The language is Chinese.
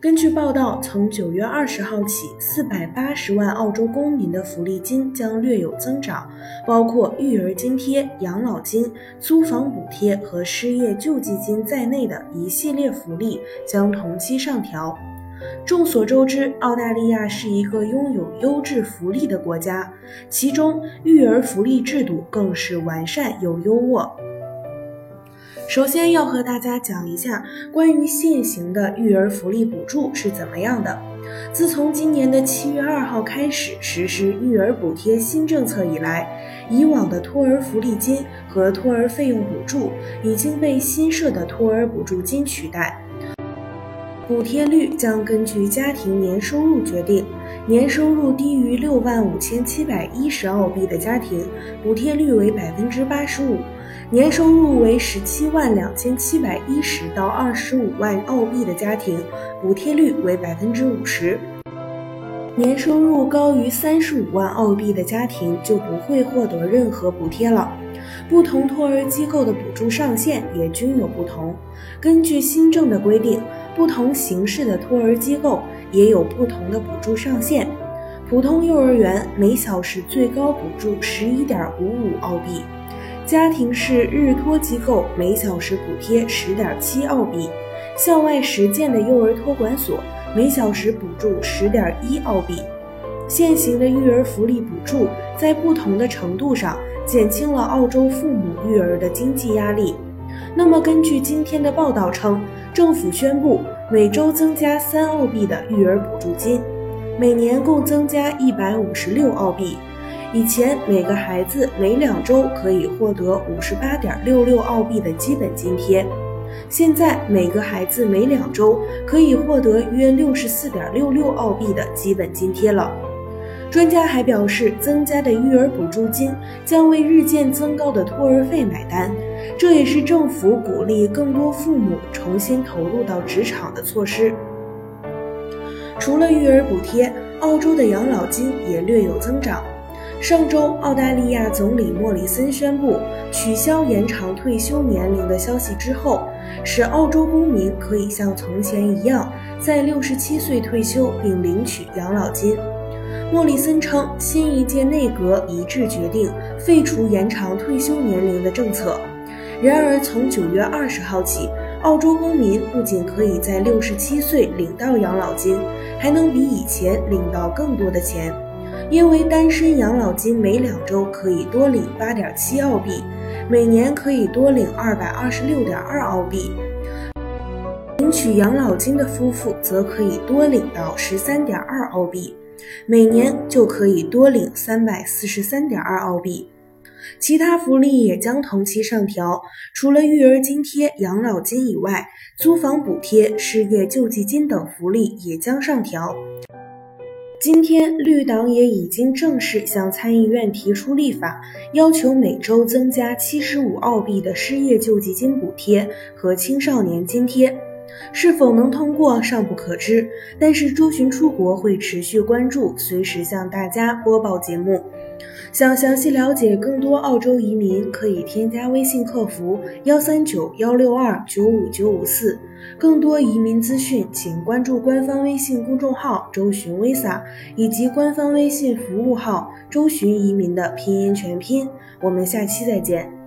根据报道，从九月二十号起，四百八十万澳洲公民的福利金将略有增长，包括育儿津贴、养老金、租房补贴和失业救济金在内的一系列福利将同期上调。众所周知，澳大利亚是一个拥有优质福利的国家，其中育儿福利制度更是完善又优渥。首先要和大家讲一下关于现行的育儿福利补助是怎么样的。自从今年的七月二号开始实施育儿补贴新政策以来，以往的托儿福利金和托儿费用补助已经被新设的托儿补助金取代。补贴率将根据家庭年收入决定，年收入低于六万五千七百一十澳币的家庭，补贴率为百分之八十五；年收入为十七万两千七百一十到二十五万澳币的家庭，补贴率为百分之五十；年收入高于三十五万澳币的家庭就不会获得任何补贴了。不同托儿机构的补助上限也均有不同，根据新政的规定。不同形式的托儿机构也有不同的补助上限。普通幼儿园每小时最高补助十一点五五澳币，家庭式日托机构每小时补贴十点七澳币，校外实践的幼儿托管所每小时补助十点一澳币。现行的育儿福利补助在不同的程度上减轻了澳洲父母育儿的经济压力。那么，根据今天的报道称。政府宣布每周增加三澳币的育儿补助金，每年共增加一百五十六澳币。以前每个孩子每两周可以获得五十八点六六澳币的基本津贴，现在每个孩子每两周可以获得约六十四点六六澳币的基本津贴了。专家还表示，增加的育儿补助金将为日渐增高的托儿费买单，这也是政府鼓励更多父母重新投入到职场的措施。除了育儿补贴，澳洲的养老金也略有增长。上周，澳大利亚总理莫里森宣布取消延长退休年龄的消息之后，使澳洲公民可以像从前一样，在六十七岁退休并领取养老金。莫里森称，新一届内阁一致决定废除延长退休年龄的政策。然而，从九月二十号起，澳洲公民不仅可以在六十七岁领到养老金，还能比以前领到更多的钱。因为单身养老金每两周可以多领八点七澳币，每年可以多领二百二十六点二澳币。领取养老金的夫妇则可以多领到十三点二澳币。每年就可以多领三百四十三点二澳币，其他福利也将同期上调。除了育儿津贴、养老金以外，租房补贴、失业救济金等福利也将上调。今天，绿党也已经正式向参议院提出立法，要求每周增加七十五澳币的失业救济金补贴和青少年津贴。是否能通过尚不可知，但是周巡出国会持续关注，随时向大家播报节目。想详细了解更多澳洲移民，可以添加微信客服幺三九幺六二九五九五四。更多移民资讯，请关注官方微信公众号“周巡 Visa” 以及官方微信服务号“周巡移民”的拼音全拼。我们下期再见。